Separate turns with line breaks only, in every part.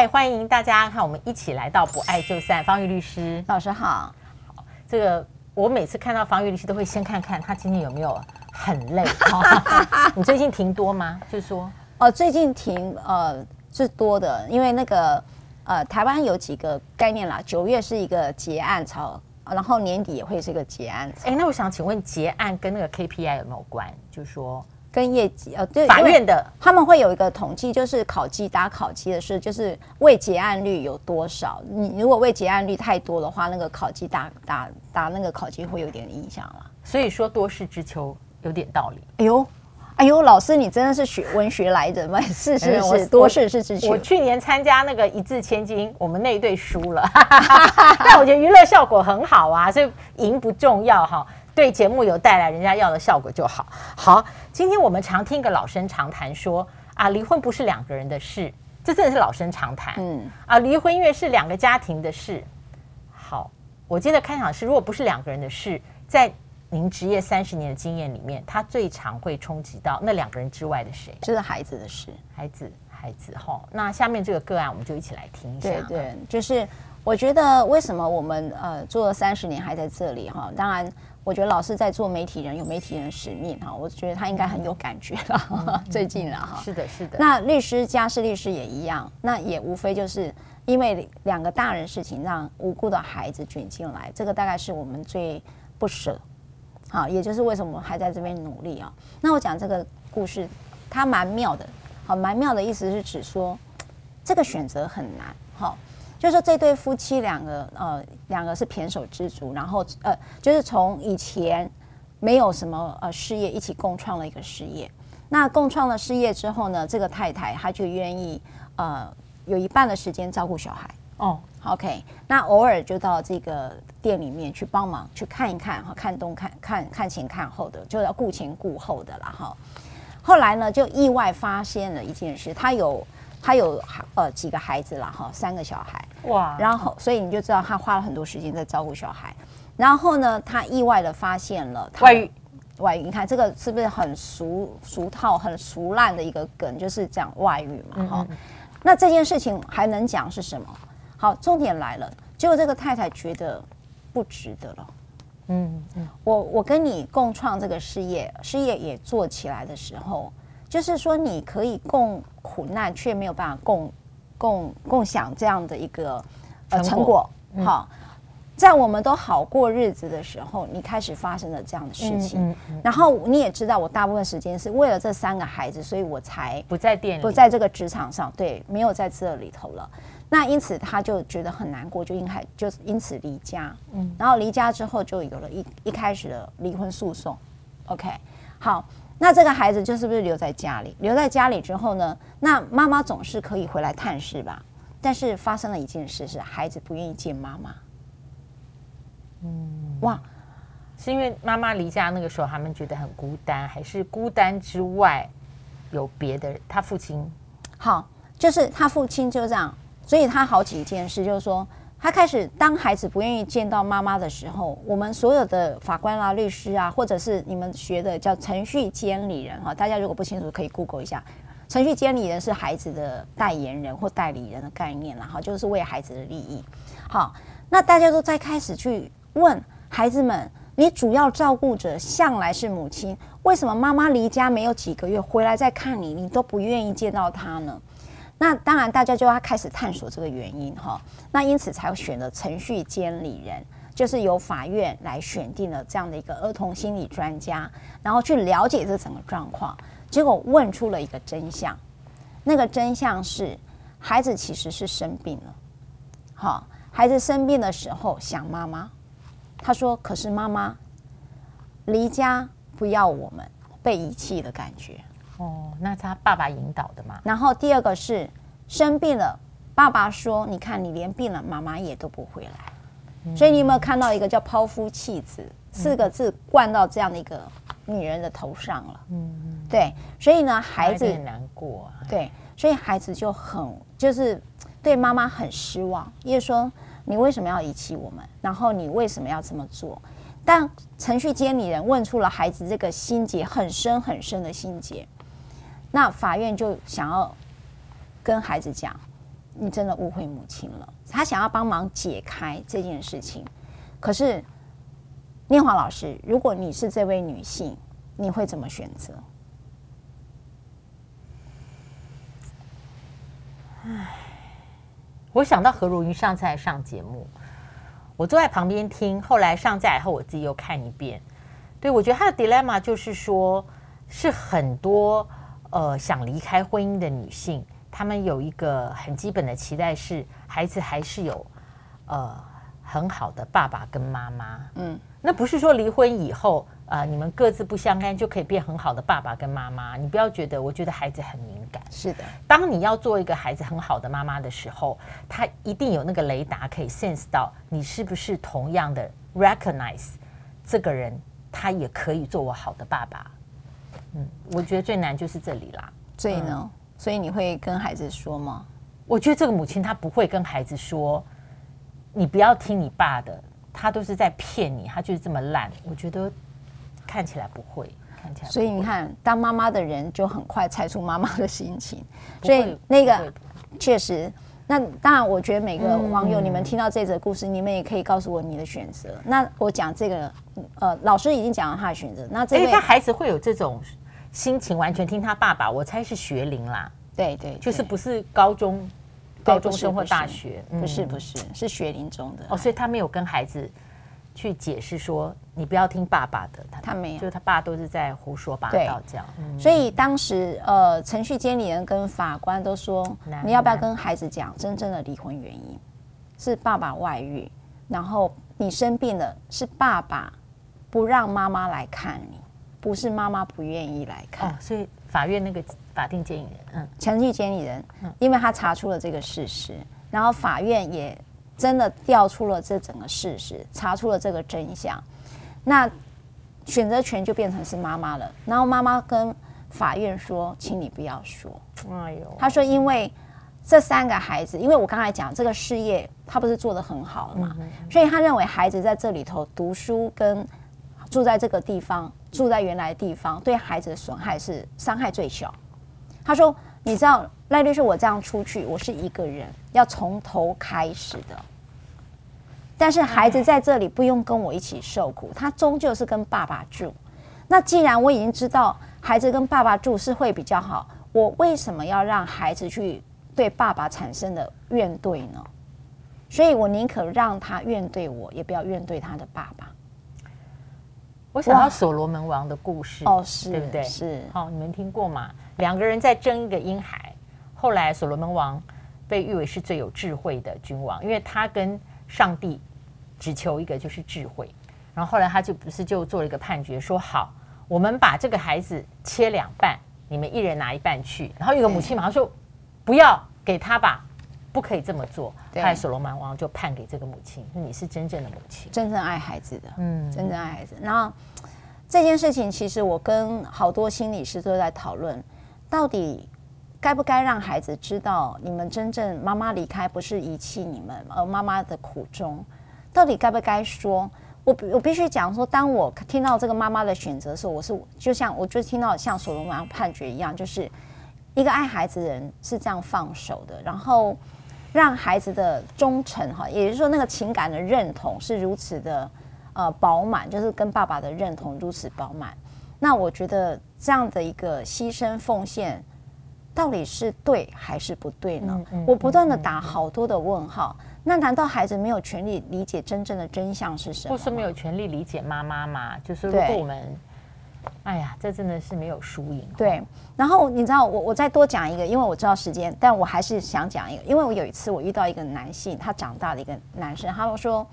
嗨，欢迎大家看，我们一起来到不爱就散。方玉律师，
老师好。
好，这个我每次看到方玉律师，都会先看看他今天有没有很累。你最近停多吗？就是说，
哦，最近停呃是多的，因为那个呃台湾有几个概念啦，九月是一个结案潮，然后年底也会是一个结案。
哎，那我想请问，结案跟那个 KPI 有没有关？就是说。
跟业绩呃，对，
法院的
他们会有一个统计，就是考绩打考绩的事，就是未结案率有多少。你如果未结案率太多的话，那个考绩打打打那个考绩会有点影响了。
所以说多事之秋有点道理。
哎呦，哎呦，老师你真的是学文学来着吗？是是是，多事是之秋。
我去年参加那个一字千金，我们那一队输了，但我觉得娱乐效果很好啊，所以赢不重要哈。对节目有带来人家要的效果就好。好，今天我们常听一个老生常谈说啊，离婚不是两个人的事，这真的是老生常谈。嗯啊，离婚因为是两个家庭的事。好，我今天的开场是，如果不是两个人的事，在您职业三十年的经验里面，他最常会冲击到那两个人之外的谁？
就是孩子的事。
孩子，孩子。哈，那下面这个个案，我们就一起来听一下。
对对，就是我觉得为什么我们呃做了三十年还在这里哈？当然。我觉得老师在做媒体人，有媒体人的使命哈。我觉得他应该很有感觉了，最近了哈。
是的，是的。
那律师、家事律师也一样，那也无非就是因为两个大人事情，让无辜的孩子卷进来，这个大概是我们最不舍。好，也就是为什么还在这边努力啊。那我讲这个故事，它蛮妙的。好，蛮妙的意思是指说，这个选择很难。好。就是说这对夫妻两个，呃，两个是胼手之足，然后呃，就是从以前没有什么呃事业，一起共创了一个事业。那共创了事业之后呢，这个太太她就愿意呃有一半的时间照顾小孩。哦，OK，那偶尔就到这个店里面去帮忙，去看一看哈，看东看看看前看后的，就要顾前顾后的了哈。后来呢，就意外发现了一件事，他有。他有呃几个孩子了哈，三个小孩哇，然后所以你就知道他花了很多时间在照顾小孩，然后呢，他意外的发现了他外遇，外遇，你看这个是不是很俗俗套、很俗烂的一个梗，就是讲外遇嘛哈、嗯。那这件事情还能讲是什么？好，重点来了，结果这个太太觉得不值得了。嗯嗯，我我跟你共创这个事业，事业也做起来的时候。就是说，你可以共苦难，却没有办法共共共享这样的一个呃成果。好，在我们都好过日子的时候，你开始发生了这样的事情。然后你也知道，我大部分时间是为了这三个孩子，所以我才
不在店里，
不在这个职场上，对，没有在这里头了。那因此他就觉得很难过，就因开就因此离家。嗯，然后离家之后，就有了一一开始的离婚诉讼。OK，好。那这个孩子就是不是留在家里？留在家里之后呢？那妈妈总是可以回来探视吧？但是发生了一件事，是孩子不愿意见妈妈。
嗯，哇，是因为妈妈离家那个时候，他们觉得很孤单，还是孤单之外有别的？他父亲，
好，就是他父亲就这样，所以他好几件事，就是说。他开始，当孩子不愿意见到妈妈的时候，我们所有的法官啦、律师啊，或者是你们学的叫程序监理人哈，大家如果不清楚，可以 Google 一下。程序监理人是孩子的代言人或代理人的概念啦，哈，就是为孩子的利益。好，那大家都在开始去问孩子们：你主要照顾者向来是母亲，为什么妈妈离家没有几个月回来再看你，你都不愿意见到她呢？那当然，大家就要开始探索这个原因哈。那因此才选了程序监理人，就是由法院来选定了这样的一个儿童心理专家，然后去了解这整个状况。结果问出了一个真相，那个真相是孩子其实是生病了。好，孩子生病的时候想妈妈，他说：“可是妈妈离家不要我们，被遗弃的感觉。”
哦，那是他爸爸引导的嘛？
然后第二个是生病了，爸爸说：“你看，你连病了，妈妈也都不回来。嗯”所以你有没有看到一个叫“抛夫弃子”四个字灌到这样的一个女人的头上了？嗯，对。所以呢，孩子
很难过啊。
对，所以孩子就很就是对妈妈很失望，因为说你为什么要遗弃我们？然后你为什么要这么做？但程序监理人问出了孩子这个心结很深很深的心结。那法院就想要跟孩子讲，你真的误会母亲了。他想要帮忙解开这件事情，可是念华老师，如果你是这位女性，你会怎么选择？
唉，我想到何如云上次来上节目，我坐在旁边听，后来上架以后，我自己又看一遍。对，我觉得他的 dilemma 就是说，是很多呃想离开婚姻的女性，她们有一个很基本的期待是，孩子还是有呃很好的爸爸跟妈妈。嗯，那不是说离婚以后。啊、呃，你们各自不相干就可以变很好的爸爸跟妈妈。你不要觉得，我觉得孩子很敏感。
是的，
当你要做一个孩子很好的妈妈的时候，他一定有那个雷达可以 sense 到你是不是同样的 recognize 这个人，他也可以做我好的爸爸。嗯，我觉得最难就是这里啦。
所以呢，嗯、所以你会跟孩子说吗？
我觉得这个母亲她不会跟孩子说，你不要听你爸的，他都是在骗你，他就是这么烂。我觉得。看起来不会，看起来。
所以你看，当妈妈的人就很快猜出妈妈的心情。所以那个确实，那当然，我觉得每个网友，你们听到这则故事，你们也可以告诉我你的选择。那我讲这个，呃，老师已经讲了他的选择。那这个
他孩子会有这种心情，完全听他爸爸。我猜是学龄啦，
对对，
就是不是高中、高中生或大学，
不是不是，是学龄中的。
哦，所以他没有跟孩子。去解释说，你不要听爸爸的，他
他没有，
就是他爸都是在胡说八道这样。
嗯、所以当时呃，程序监理人跟法官都说，你要不要跟孩子讲真正的离婚原因？是爸爸外遇，然后你生病了，是爸爸不让妈妈来看你，不是妈妈不愿意来看。哦、
所以法院那个法定监理人，嗯，
程序监理人，嗯，因为他查出了这个事实，然后法院也。真的调出了这整个事实，查出了这个真相，那选择权就变成是妈妈了。然后妈妈跟法院说：“请你不要说。”哎呦，他说：“因为这三个孩子，因为我刚才讲这个事业，他不是做得很好了嘛，所以他认为孩子在这里头读书跟住在这个地方，住在原来的地方，对孩子的损害是伤害最小。”他说：“你知道赖律师，我这样出去，我是一个人，要从头开始的。”但是孩子在这里不用跟我一起受苦，他终究是跟爸爸住。那既然我已经知道孩子跟爸爸住是会比较好，我为什么要让孩子去对爸爸产生的怨怼呢？所以我宁可让他怨怼我，也不要怨怼他的爸爸。
我想到所罗门王的故事
哦，是
对不对？
是。
好，你们听过吗？两个人在争一个婴孩，后来所罗门王被誉为是最有智慧的君王，因为他跟上帝。只求一个就是智慧，然后后来他就不是就做了一个判决，说好，我们把这个孩子切两半，你们一人拿一半去。然后有个母亲马上说，不要给他吧，不可以这么做。后来所罗门王就判给这个母亲，你是真正的母亲，
真正爱孩子的，嗯，真正爱孩子。然后这件事情，其实我跟好多心理师都在讨论，到底该不该让孩子知道，你们真正妈妈离开不是遗弃你们，而妈妈的苦衷。到底该不该说？我我必须讲说，当我听到这个妈妈的选择的时候，我是就像我就听到像所罗门王判决一样，就是一个爱孩子的人是这样放手的，然后让孩子的忠诚哈，也就是说那个情感的认同是如此的呃饱满，就是跟爸爸的认同如此饱满。那我觉得这样的一个牺牲奉献，到底是对还是不对呢？我不断的打好多的问号。那难道孩子没有权利理解真正的真相是什么？
或是没有权利理解妈妈吗？就是如果我们，哎呀，这真的是没有输赢。
对。然后你知道，我我再多讲一个，因为我知道时间，但我还是想讲一个，因为我有一次我遇到一个男性，他长大的一个男生，他说：“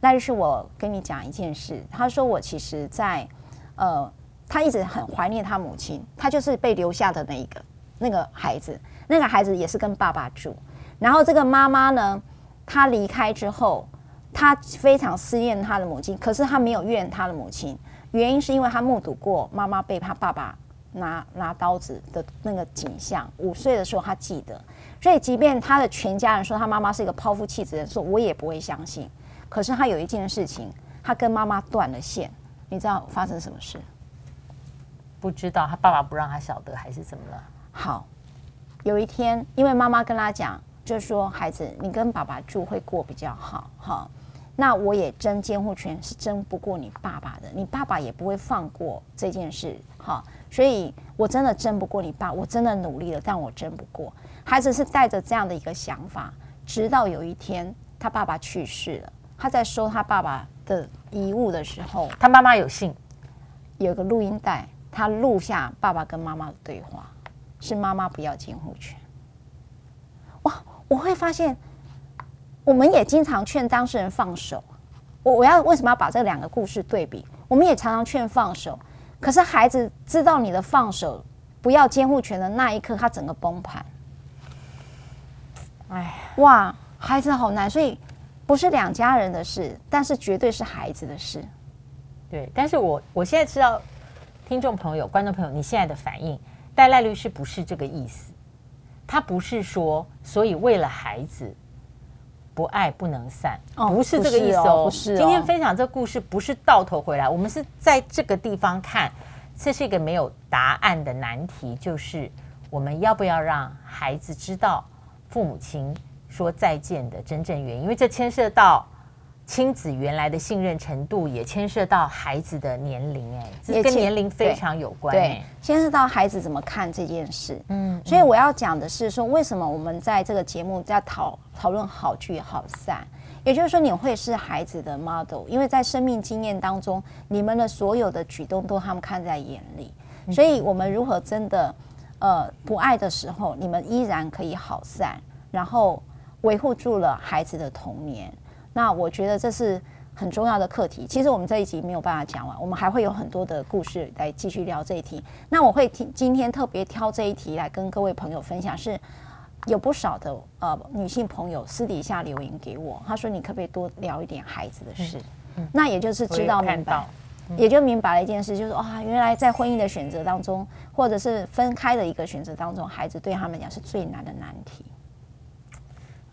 那就是我跟你讲一件事。”他说：“我其实在，呃，他一直很怀念他母亲，他就是被留下的那一个那个孩子，那个孩子也是跟爸爸住，然后这个妈妈呢。”她离开之后，他非常思念他的母亲，可是他没有怨他的母亲，原因是因为他目睹过妈妈被他爸爸拿拿刀子的那个景象。五岁的时候他记得，所以即便他的全家人说他妈妈是一个抛夫弃子的人，说我也不会相信。可是他有一件事情，他跟妈妈断了线，你知道发生什么事？
不知道，他爸爸不让他晓得，还是怎么了？
好，有一天，因为妈妈跟他讲。就是说孩子，你跟爸爸住会过比较好，哈。那我也争监护权是争不过你爸爸的，你爸爸也不会放过这件事，哈。所以我真的争不过你爸，我真的努力了，但我争不过。孩子是带着这样的一个想法，直到有一天他爸爸去世了，他在收他爸爸的遗物的时候，
他妈妈有信，
有个录音带，他录下爸爸跟妈妈的对话，是妈妈不要监护权。哇，我会发现。我们也经常劝当事人放手。我我要为什么要把这两个故事对比？我们也常常劝放手，可是孩子知道你的放手不要监护权的那一刻，他整个崩盘。哎，哇，孩子好难，所以不是两家人的事，但是绝对是孩子的事。
对，但是我我现在知道，听众朋友、观众朋友，你现在的反应，戴赖律师不是这个意思，他不是说，所以为了孩子。不爱不能散，哦、不是这个意思哦。不是哦，今天分享这个故事不是到头回来，我们是在这个地方看，这是一个没有答案的难题，就是我们要不要让孩子知道父母亲说再见的真正原因，因为这牵涉到。亲子原来的信任程度也牵涉到孩子的年龄，哎，这跟年龄非常有关。
对，牵涉到孩子怎么看这件事。嗯，所以我要讲的是说，为什么我们在这个节目在讨讨论好聚好散？也就是说，你会是孩子的 model，因为在生命经验当中，你们的所有的举动都他们看在眼里。所以，我们如何真的呃不爱的时候，你们依然可以好散，然后维护住了孩子的童年。那我觉得这是很重要的课题。其实我们这一集没有办法讲完，我们还会有很多的故事来继续聊这一题。那我会听今天特别挑这一题来跟各位朋友分享，是有不少的呃女性朋友私底下留言给我，她说你可不可以多聊一点孩子的事？嗯，那也就是知道明白，也就明白了一件事，就是啊，原来在婚姻的选择当中，或者是分开的一个选择当中，孩子对他们讲是最难的难题。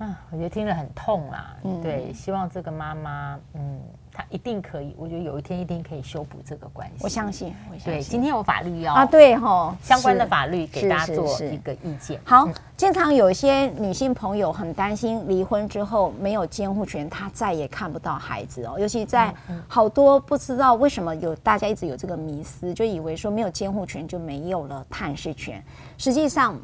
啊，我觉得听了很痛啦。嗯，对，希望这个妈妈，嗯，她一定可以。我觉得有一天一定可以修补这个关系。
我相信，我相信。对，
今天有法律要
啊，对哈，
相关的法律给大家做一个意见。
好，经常有一些女性朋友很担心离婚之后没有监护权，她再也看不到孩子哦。尤其在好多不知道为什么有大家一直有这个迷思，就以为说没有监护权就没有了探视权。实际上。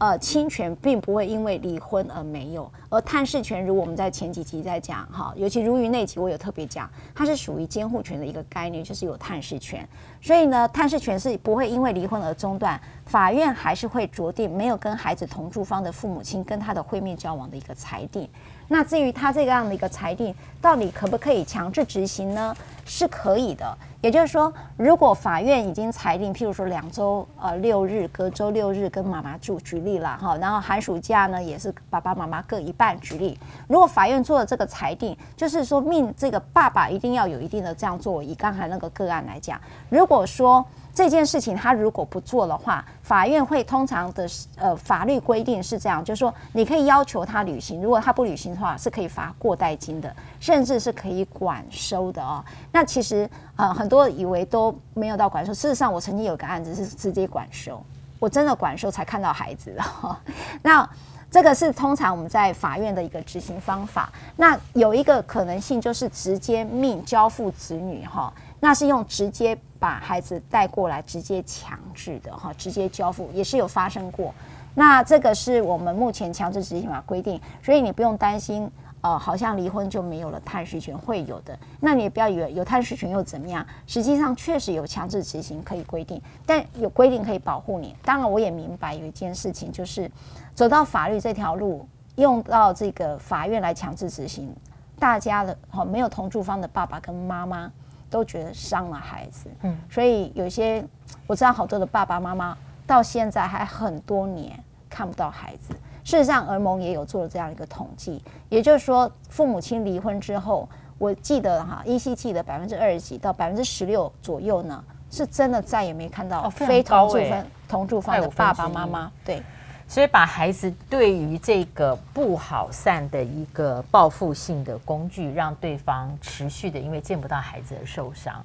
呃，亲权并不会因为离婚而没有，而探视权，如我们在前几集在讲哈，尤其如于那集我有特别讲，它是属于监护权的一个概念，就是有探视权。所以呢，探视权是不会因为离婚而中断，法院还是会酌定没有跟孩子同住方的父母亲跟他的会面交往的一个裁定。那至于他这样的一个裁定，到底可不可以强制执行呢？是可以的。也就是说，如果法院已经裁定，譬如说两周呃六日，隔周六日跟妈妈住，举例了哈，然后寒暑假呢也是爸爸妈妈各一半，举例。如果法院做了这个裁定，就是说命这个爸爸一定要有一定的这样做。以刚才那个个案来讲，如果说。这件事情他如果不做的话，法院会通常的呃法律规定是这样，就是说你可以要求他履行，如果他不履行的话，是可以罚过代金的，甚至是可以管收的哦。那其实呃很多以为都没有到管收，事实上我曾经有个案子是直接管收，我真的管收才看到孩子的哦。那这个是通常我们在法院的一个执行方法。那有一个可能性就是直接命交付子女哈。那是用直接把孩子带过来，直接强制的哈，直接交付也是有发生过。那这个是我们目前强制执行法规定，所以你不用担心，呃，好像离婚就没有了探视权，会有的。那你也不要以为有探视权又怎么样？实际上确实有强制执行可以规定，但有规定可以保护你。当然，我也明白有一件事情，就是走到法律这条路，用到这个法院来强制执行，大家的哈没有同住方的爸爸跟妈妈。都觉得伤了孩子，嗯，所以有些我知道好多的爸爸妈妈到现在还很多年看不到孩子。事实上，儿盟也有做了这样一个统计，也就是说，父母亲离婚之后，我记得哈，依稀记得百分之二十几到百分之十六左右呢，是真的再也没看到非同住分、同住方的爸爸妈妈，对。
所以把孩子对于这个不好散的一个报复性的工具，让对方持续的因为见不到孩子而受伤，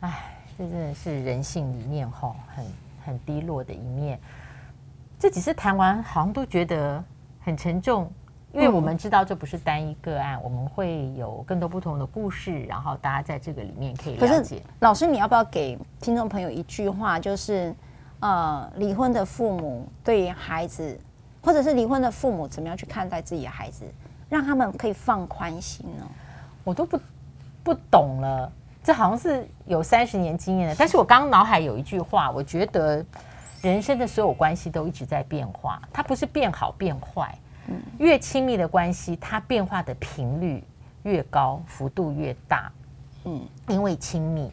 哎，这真的是人性里面吼很很低落的一面。这几次谈完，好像都觉得很沉重。因为我们知道这不是单一个案，嗯、我们会有更多不同的故事，然后大家在这个里面可以了解。
老师，你要不要给听众朋友一句话，就是呃，离婚的父母对孩子，或者是离婚的父母怎么样去看待自己的孩子，让他们可以放宽心呢？
我都不不懂了，这好像是有三十年经验的。但是我刚刚脑海有一句话，我觉得人生的所有关系都一直在变化，它不是变好变坏。越亲密的关系，它变化的频率越高，幅度越大。嗯，因为亲密。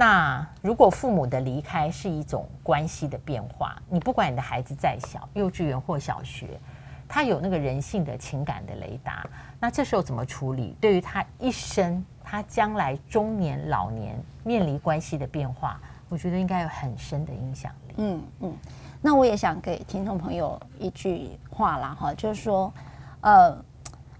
那如果父母的离开是一种关系的变化，你不管你的孩子再小，幼稚园或小学，他有那个人性的情感的雷达，那这时候怎么处理？对于他一生，他将来中年、老年面临关系的变化，我觉得应该有很深的影响力。
嗯嗯。那我也想给听众朋友一句话啦，哈，就是说，呃，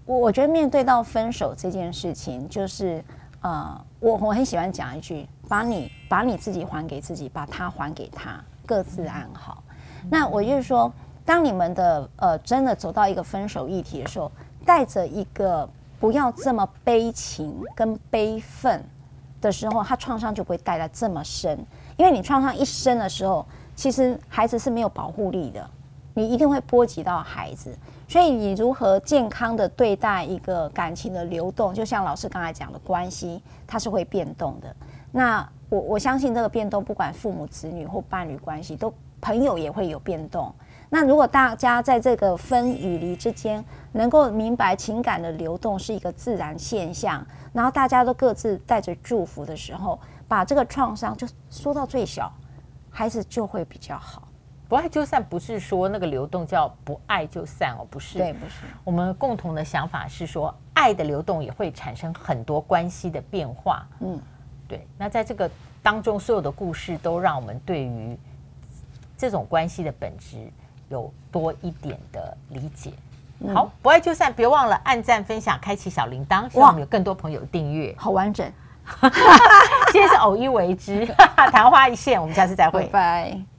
我我觉得面对到分手这件事情，就是呃，我我很喜欢讲一句，把你把你自己还给自己，把他还给他，各自安好。那我就是说，当你们的呃真的走到一个分手议题的时候，带着一个不要这么悲情跟悲愤的时候，他创伤就不会带来这么深，因为你创伤一深的时候。其实孩子是没有保护力的，你一定会波及到孩子。所以你如何健康的对待一个感情的流动，就像老师刚才讲的关系，它是会变动的。那我我相信这个变动，不管父母子女或伴侣关系，都朋友也会有变动。那如果大家在这个分与离之间，能够明白情感的流动是一个自然现象，然后大家都各自带着祝福的时候，把这个创伤就缩到最小。孩子就会比较好。
不爱就散，不是说那个流动叫不爱就散哦，不是。
对，不是。
我们共同的想法是说，爱的流动也会产生很多关系的变化。嗯，对。那在这个当中，所有的故事都让我们对于这种关系的本质有多一点的理解。嗯、好，不爱就散，别忘了按赞、分享、开启小铃铛，希望我们有更多朋友订阅。
好完整。
今天是偶一为之，昙花一现。我们下次再会，
拜拜。